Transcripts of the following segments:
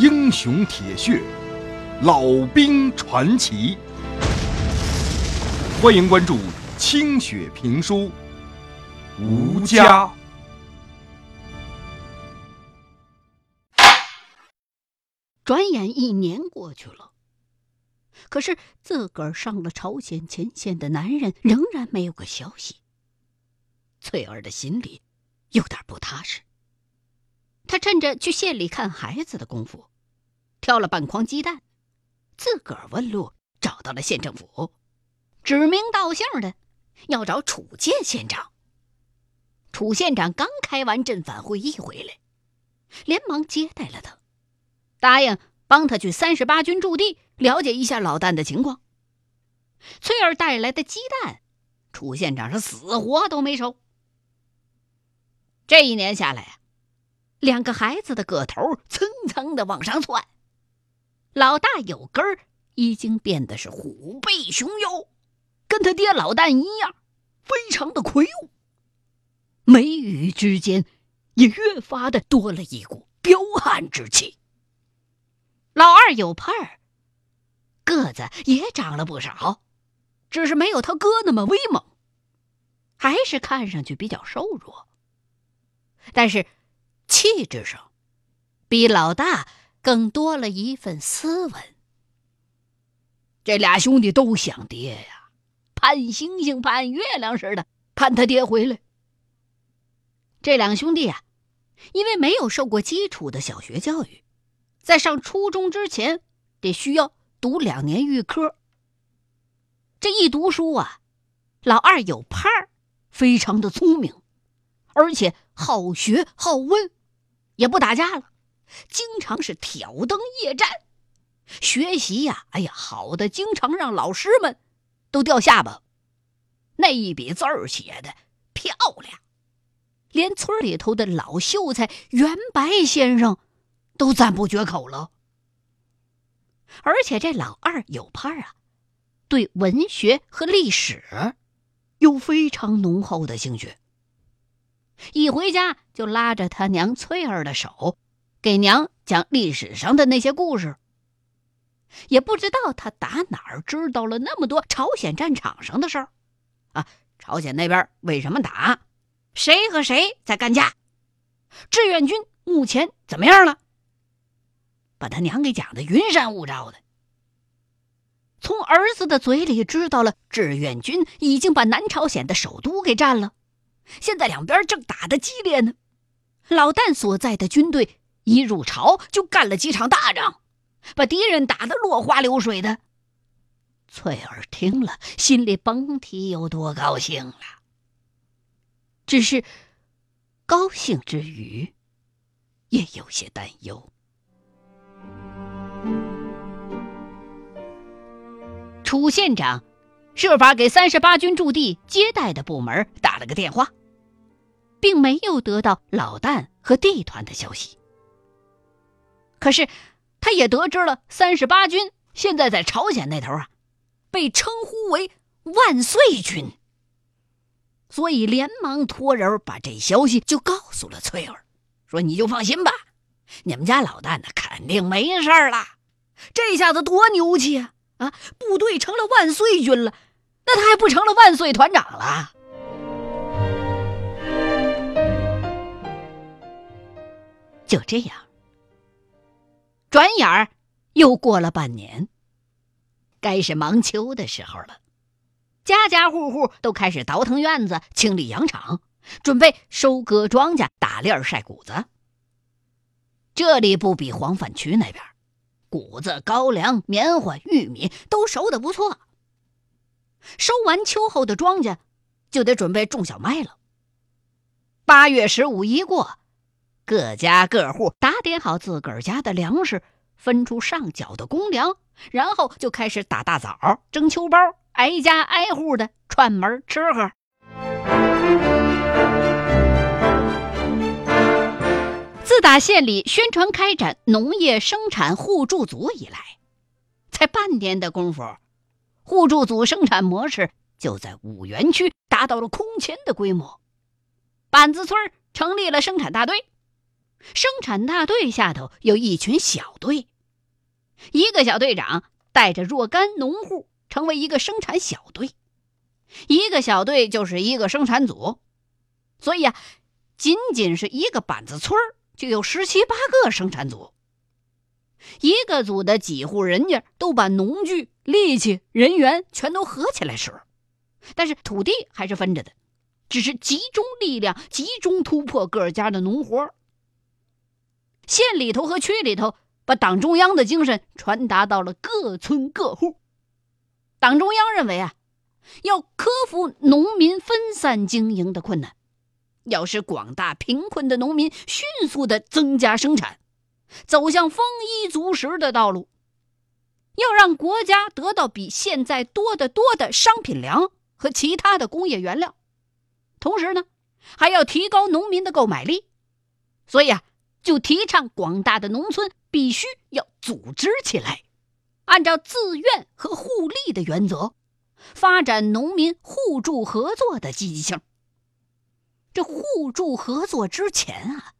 英雄铁血，老兵传奇。欢迎关注清雪评书《吴家》。转眼一年过去了，可是自个儿上了朝鲜前线的男人仍然没有个消息。翠儿的心里有点不踏实。他趁着去县里看孩子的功夫，挑了半筐鸡蛋，自个儿问路，找到了县政府，指名道姓的要找楚建县长。楚县长刚开完镇反会议回来，连忙接待了他，答应帮他去三十八军驻地了解一下老旦的情况。翠儿带来的鸡蛋，楚县长是死活都没收。这一年下来呀，两个孩子的个头蹭蹭的往上窜，老大有根儿已经变得是虎背熊腰，跟他爹老旦一样，非常的魁梧。眉宇之间也越发的多了一股彪悍之气。老二有盼儿，个子也长了不少，只是没有他哥那么威猛，还是看上去比较瘦弱。但是，气质上，比老大更多了一份斯文。这俩兄弟都想爹呀，盼星星盼月亮似的盼他爹回来。这两兄弟呀，因为没有受过基础的小学教育，在上初中之前得需要读两年预科。这一读书啊，老二有盼儿，非常的聪明。而且好学好问，也不打架了，经常是挑灯夜战，学习呀，哎呀，好的，经常让老师们都掉下巴。那一笔字儿写的漂亮，连村里头的老秀才袁白先生都赞不绝口了。而且这老二有盼啊，对文学和历史有非常浓厚的兴趣。一回家就拉着他娘翠儿的手，给娘讲历史上的那些故事。也不知道他打哪儿知道了那么多朝鲜战场上的事儿，啊，朝鲜那边为什么打，谁和谁在干架，志愿军目前怎么样了？把他娘给讲的云山雾罩的。从儿子的嘴里知道了，志愿军已经把南朝鲜的首都给占了。现在两边正打得激烈呢，老旦所在的军队一入朝就干了几场大仗，把敌人打得落花流水的。翠儿听了，心里甭提有多高兴了。只是高兴之余，也有些担忧。楚县长设法给三十八军驻地接待的部门打了个电话。并没有得到老旦和地团的消息，可是他也得知了三十八军现在在朝鲜那头啊，被称呼为万岁军，所以连忙托人把这消息就告诉了翠儿，说：“你就放心吧，你们家老旦呢肯定没事了。这下子多牛气啊！啊，部队成了万岁军了，那他还不成了万岁团长了？”就这样，转眼儿又过了半年，该是忙秋的时候了。家家户户都开始倒腾院子、清理羊场，准备收割庄稼、打粒儿、晒谷子。这里不比黄泛区那边，谷子、高粱、棉花、玉米都熟的不错。收完秋后的庄稼，就得准备种小麦了。八月十五一过。各家各户打点好自个儿家的粮食，分出上缴的公粮，然后就开始打大枣、蒸秋包，挨家挨户的串门吃喝。自打县里宣传开展农业生产互助组以来，才半年的功夫，互助组生产模式就在五原区达到了空前的规模。板子村成立了生产大队。生产大队下头有一群小队，一个小队长带着若干农户成为一个生产小队，一个小队就是一个生产组。所以啊，仅仅是一个板子村就有十七八个生产组。一个组的几户人家都把农具、力气、人员全都合起来使，但是土地还是分着的，只是集中力量，集中突破各家的农活。县里头和区里头把党中央的精神传达到了各村各户。党中央认为啊，要克服农民分散经营的困难，要使广大贫困的农民迅速的增加生产。走向丰衣足食的道路，要让国家得到比现在多得多的商品粮和其他的工业原料，同时呢，还要提高农民的购买力。所以啊，就提倡广大的农村必须要组织起来，按照自愿和互利的原则，发展农民互助合作的积极性。这互助合作之前啊。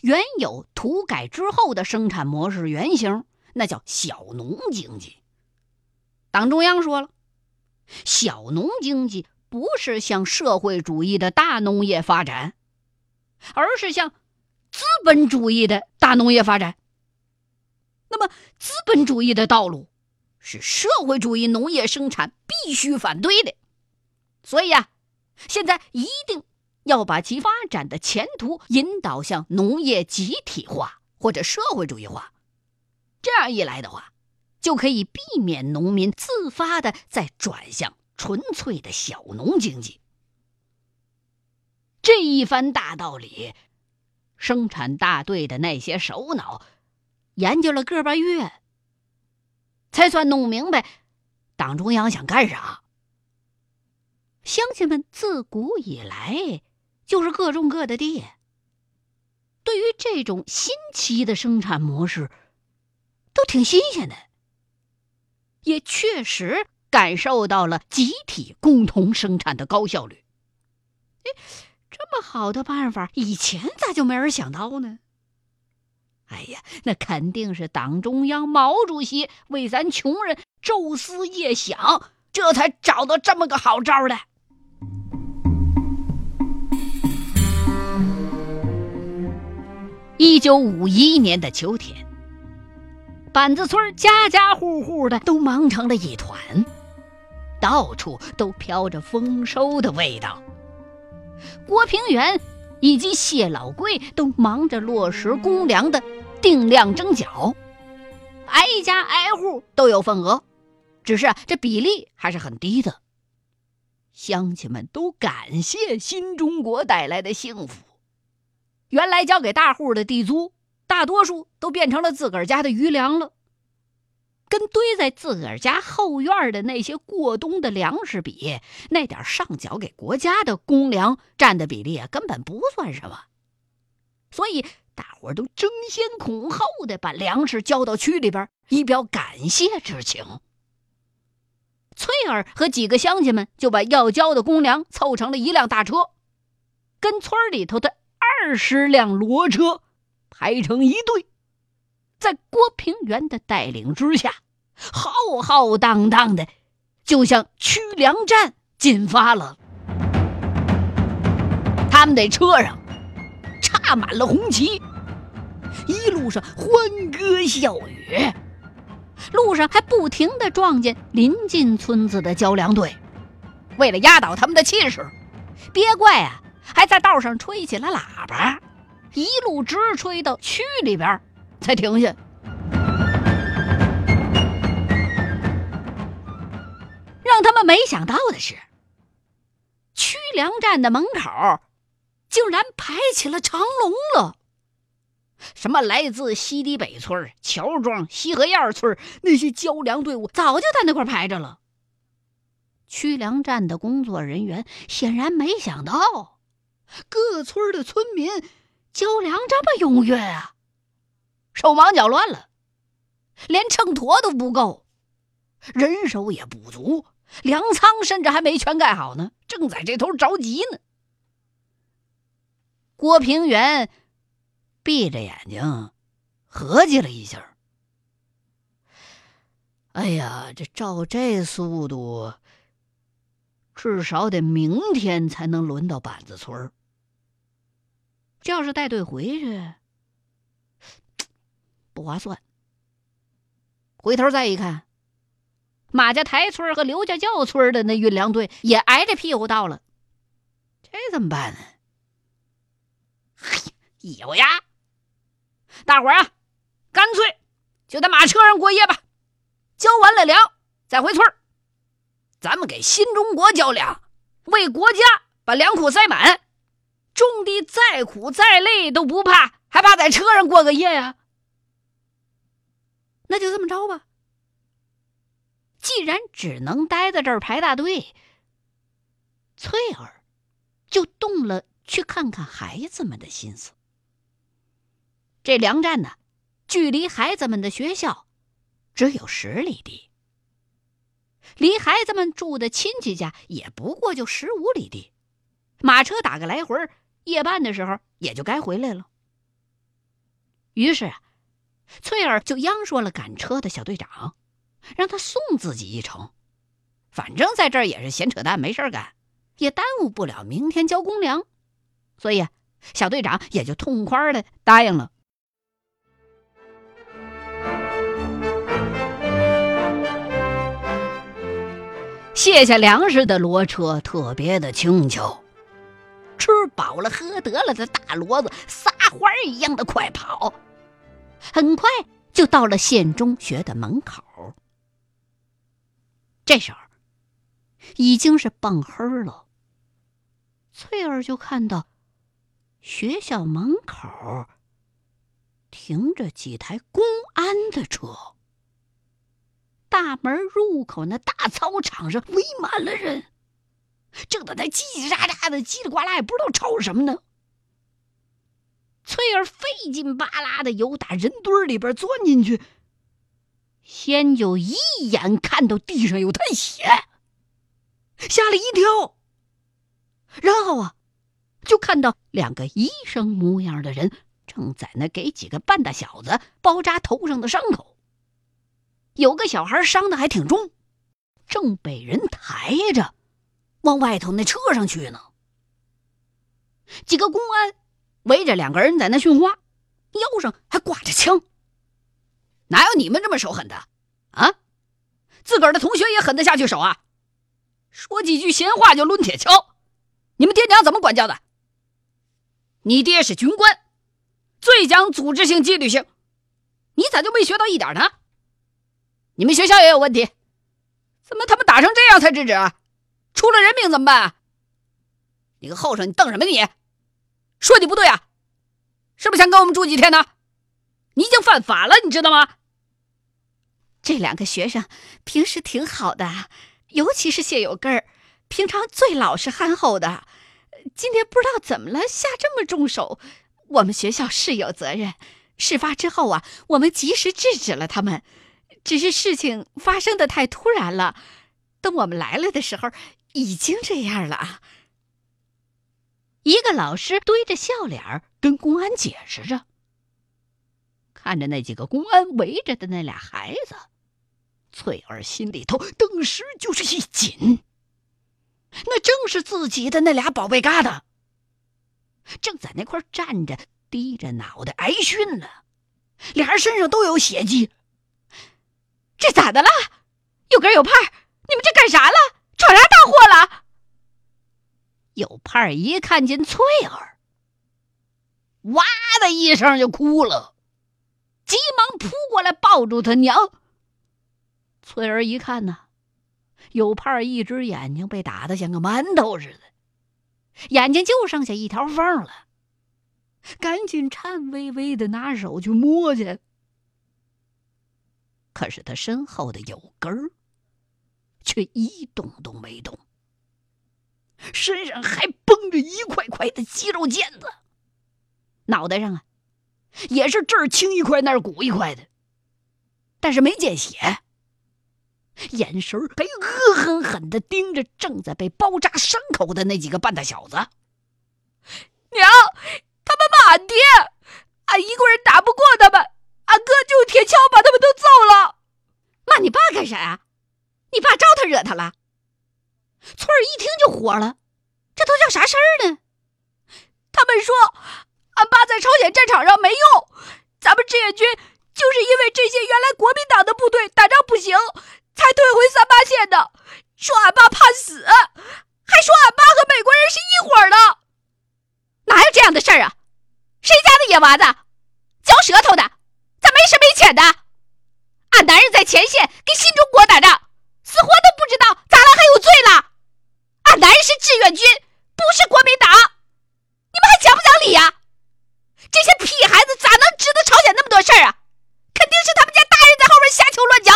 原有土改之后的生产模式原型，那叫小农经济。党中央说了，小农经济不是向社会主义的大农业发展，而是向资本主义的大农业发展。那么，资本主义的道路是社会主义农业生产必须反对的。所以啊，现在一定。要把其发展的前途引导向农业集体化或者社会主义化，这样一来的话，就可以避免农民自发的再转向纯粹的小农经济。这一番大道理，生产大队的那些首脑研究了个把月，才算弄明白党中央想干啥。乡亲们自古以来。就是各种各的地。对于这种新奇的生产模式，都挺新鲜的，也确实感受到了集体共同生产的高效率。哎，这么好的办法，以前咋就没人想到呢？哎呀，那肯定是党中央毛主席为咱穷人昼思夜想，这才找到这么个好招的。一九五一年的秋天，板子村家家户户的都忙成了一团，到处都飘着丰收的味道。郭平原以及谢老贵都忙着落实公粮的定量征缴，挨家挨户都有份额，只是这比例还是很低的。乡亲们都感谢新中国带来的幸福。原来交给大户的地租，大多数都变成了自个儿家的余粮了。跟堆在自个儿家后院的那些过冬的粮食比，那点上缴给国家的公粮占的比例啊，根本不算什么。所以大伙儿都争先恐后的把粮食交到区里边，以表感谢之情。翠儿和几个乡亲们就把要交的公粮凑成了一辆大车，跟村里头的。二十辆骡车排成一队，在郭平原的带领之下，浩浩荡荡的就向曲梁站进发了。他们的车上插满了红旗，一路上欢歌笑语，路上还不停的撞见临近村子的交粮队。为了压倒他们的气势，别怪啊！还在道上吹起了喇叭，一路直吹到区里边才停下。让他们没想到的是，曲粮站的门口竟然排起了长龙了。什么来自西堤北村、乔庄、西河沿村那些交粮队伍，早就在那块排着了。曲粮站的工作人员显然没想到。各村的村民交粮这么踊跃啊，手忙脚乱了，连秤砣都不够，人手也不足，粮仓甚至还没全盖好呢，正在这头着急呢。郭平原闭着眼睛合计了一下。哎呀，这照这速度，至少得明天才能轮到板子村儿。这要是带队回去，不划算。回头再一看，马家台村和刘家窖村的那运粮队也挨着屁股到了，这怎么办呢？嘿，咬牙，大伙儿啊，干脆就在马车上过夜吧。交完了粮，再回村咱们给新中国交粮，为国家把粮库塞满，种地再苦再累都不怕，还怕在车上过个夜呀？那就这么着吧。既然只能待在这儿排大队，翠儿就动了去看看孩子们的心思。这粮站呢，距离孩子们的学校。只有十里地，离孩子们住的亲戚家也不过就十五里地，马车打个来回，夜半的时候也就该回来了。于是啊，翠儿就央说了赶车的小队长，让他送自己一程，反正在这儿也是闲扯淡，没事干，也耽误不了明天交公粮，所以小队长也就痛快的答应了。卸下粮食的骡车特别的轻巧，吃饱了喝得了的大骡子撒欢儿一样的快跑，很快就到了县中学的门口。这时候已经是傍黑了，翠儿就看到学校门口停着几台公安的车。大门入口那大操场上围满了人，正在那叽叽喳喳的叽里呱啦，也不知道吵什么呢。翠儿费劲巴拉的由打人堆里边钻进去，先就一眼看到地上有滩血，吓了一跳。然后啊，就看到两个医生模样的人正在那给几个半大小子包扎头上的伤口。有个小孩伤的还挺重，正被人抬着往外头那车上去呢。几个公安围着两个人在那训话，腰上还挂着枪。哪有你们这么手狠的啊？自个儿的同学也狠得下去手啊？说几句闲话就抡铁锹，你们爹娘怎么管教的？你爹是军官，最讲组织性、纪律性，你咋就没学到一点呢？你们学校也有问题，怎么他们打成这样才制止？出了人命怎么办？你个后生，你瞪什么你？说你不对啊？是不是想跟我们住几天呢？你已经犯法了，你知道吗？这两个学生平时挺好的，尤其是谢有根儿，平常最老实憨厚的。今天不知道怎么了，下这么重手。我们学校是有责任。事发之后啊，我们及时制止了他们。只是事情发生的太突然了，等我们来了的时候，已经这样了啊。一个老师堆着笑脸跟公安解释着，看着那几个公安围着的那俩孩子，翠儿心里头顿时就是一紧。那正是自己的那俩宝贝疙瘩，正在那块站着，低着脑袋挨训呢，俩人身上都有血迹。这咋的了？有根有派，你们这干啥了？闯啥大祸了？有派一看见翠儿，哇的一声就哭了，急忙扑过来抱住他娘。翠儿一看呢，有派一只眼睛被打的像个馒头似的，眼睛就剩下一条缝了，赶紧颤巍巍的拿手去摸去。可是他身后的有根儿，却一动都没动，身上还绷着一块块的肌肉腱子，脑袋上啊，也是这儿青一块那儿鼓一块的，但是没见血，眼神还恶狠狠的盯着正在被包扎伤口的那几个半大小子。娘，他们骂俺爹，俺一个人打不过他们，俺哥就用铁锹把他们都揍了。骂你爸干啥呀？你爸招他惹他了？翠儿一听就火了，这都叫啥事儿呢？他们说，俺爸在朝鲜战场上没用，咱们志愿军就是因为这些原来国民党的部队打仗不行，才退回三八线的。说俺爸怕死，还说俺爸和美国人是一伙的。哪有这样的事儿啊？谁家的野娃子，嚼舌头的，咋没深没浅的？俺男人在前线给新中国打仗，死活都不知道，咋了还有罪了？男人是志愿军，不是国民党，你们还讲不讲理呀？这些屁孩子咋能知道朝鲜那么多事儿啊？肯定是他们家大人在后面瞎敲乱讲，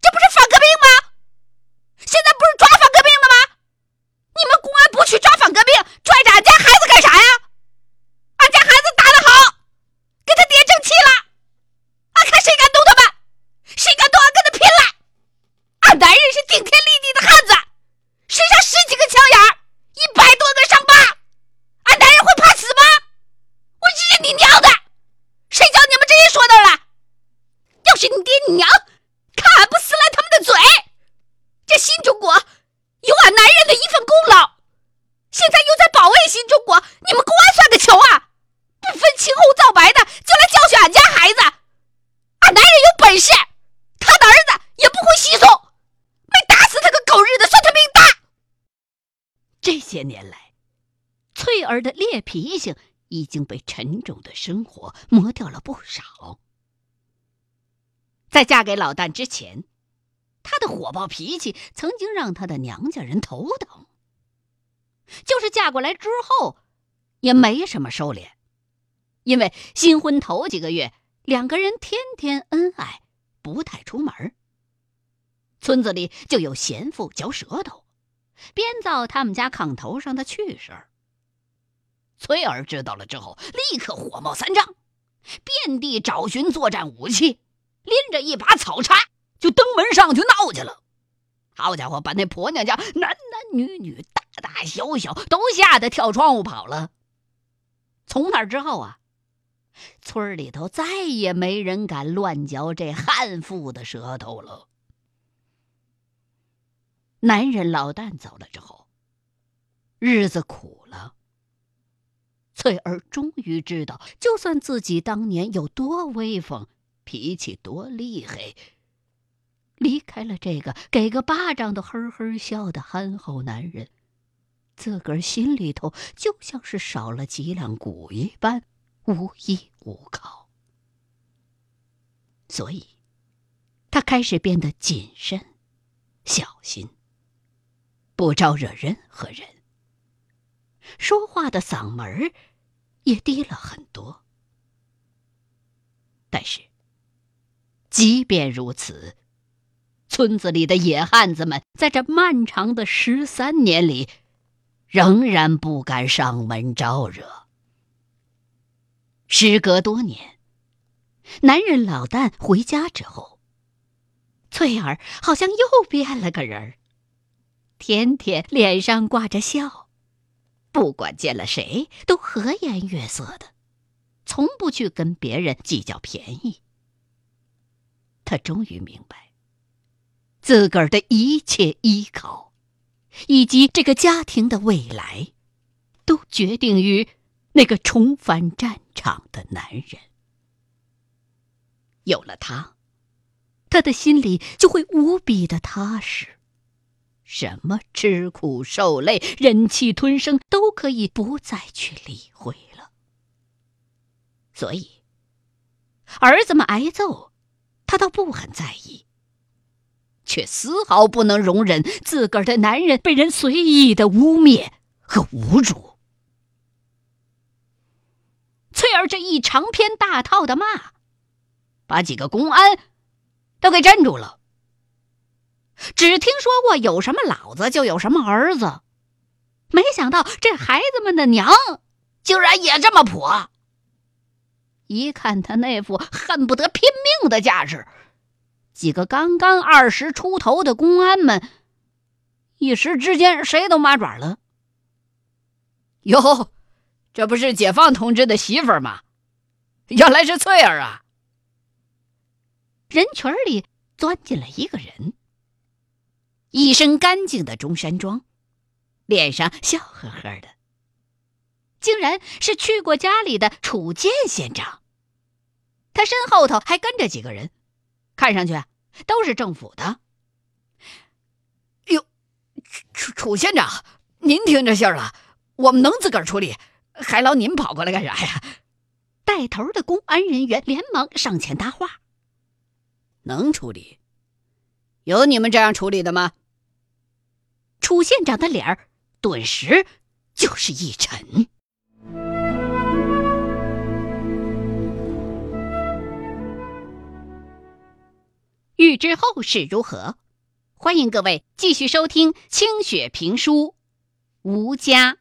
这不是反革命吗？现在不是抓反革命了吗？你们公安不去抓反革命，拽着俺家孩子干啥呀？俺家孩子打得好，给他爹争气了，俺看谁敢动他们，谁敢动俺跟他拼了！俺男人是顶天立地的汉子，身上十几个枪眼儿，一百多个伤疤，俺男人会怕死吗？我日你娘的！谁教你们这些说道了？要是你爹你娘看俺不撕烂他们的嘴，这新中国有俺男人的一份功劳，现在又在保卫新中国，你们公安算个球啊！不分青红皂白的就来教训俺家孩子，俺男人有本事，他的儿子也不会稀松，没打死他个狗日的算他命大。这些年来，翠儿的烈脾性已经种的生活磨掉了不少。在嫁给老旦之前，她的火爆脾气曾经让她的娘家人头疼。就是嫁过来之后，也没什么收敛，因为新婚头几个月，两个人天天恩爱，不太出门。村子里就有闲妇嚼舌头，编造他们家炕头上的趣事儿。崔儿知道了之后，立刻火冒三丈，遍地找寻作战武器，拎着一把草叉就登门上去闹去了。好家伙，把那婆娘家男男女女、大大小小都吓得跳窗户跑了。从那之后啊，村里头再也没人敢乱嚼这悍妇的舌头了。男人老旦走了之后，日子苦了。翠儿终于知道，就算自己当年有多威风，脾气多厉害。离开了这个给个巴掌都呵呵笑的憨厚男人，自个儿心里头就像是少了脊梁骨一般，无依无靠。所以，他开始变得谨慎、小心，不招惹任何人。说话的嗓门儿也低了很多。但是，即便如此。村子里的野汉子们，在这漫长的十三年里，仍然不敢上门招惹。时隔多年，男人老旦回家之后，翠儿好像又变了个人儿，天天脸上挂着笑，不管见了谁都和颜悦色的，从不去跟别人计较便宜。他终于明白。自个儿的一切依靠，以及这个家庭的未来，都决定于那个重返战场的男人。有了他，他的心里就会无比的踏实，什么吃苦受累、忍气吞声，都可以不再去理会了。所以，儿子们挨揍，他倒不很在意。却丝毫不能容忍自个儿的男人被人随意的污蔑和侮辱。翠儿这一长篇大套的骂，把几个公安都给镇住了。只听说过有什么老子就有什么儿子，没想到这孩子们的娘竟然也这么泼。一看他那副恨不得拼命的架势。几个刚刚二十出头的公安们，一时之间谁都麻爪了。哟，这不是解放同志的媳妇儿吗？原来是翠儿啊！人群里钻进了一个人，一身干净的中山装，脸上笑呵呵的，竟然是去过家里的楚剑县长。他身后头还跟着几个人，看上去都是政府的。哟，楚楚县长，您听这信儿了，我们能自个儿处理，还劳您跑过来干啥呀？带头的公安人员连忙上前搭话：“能处理？有你们这样处理的吗？”楚县长的脸儿顿时就是一沉。欲知后事如何，欢迎各位继续收听清雪评书《吴家》。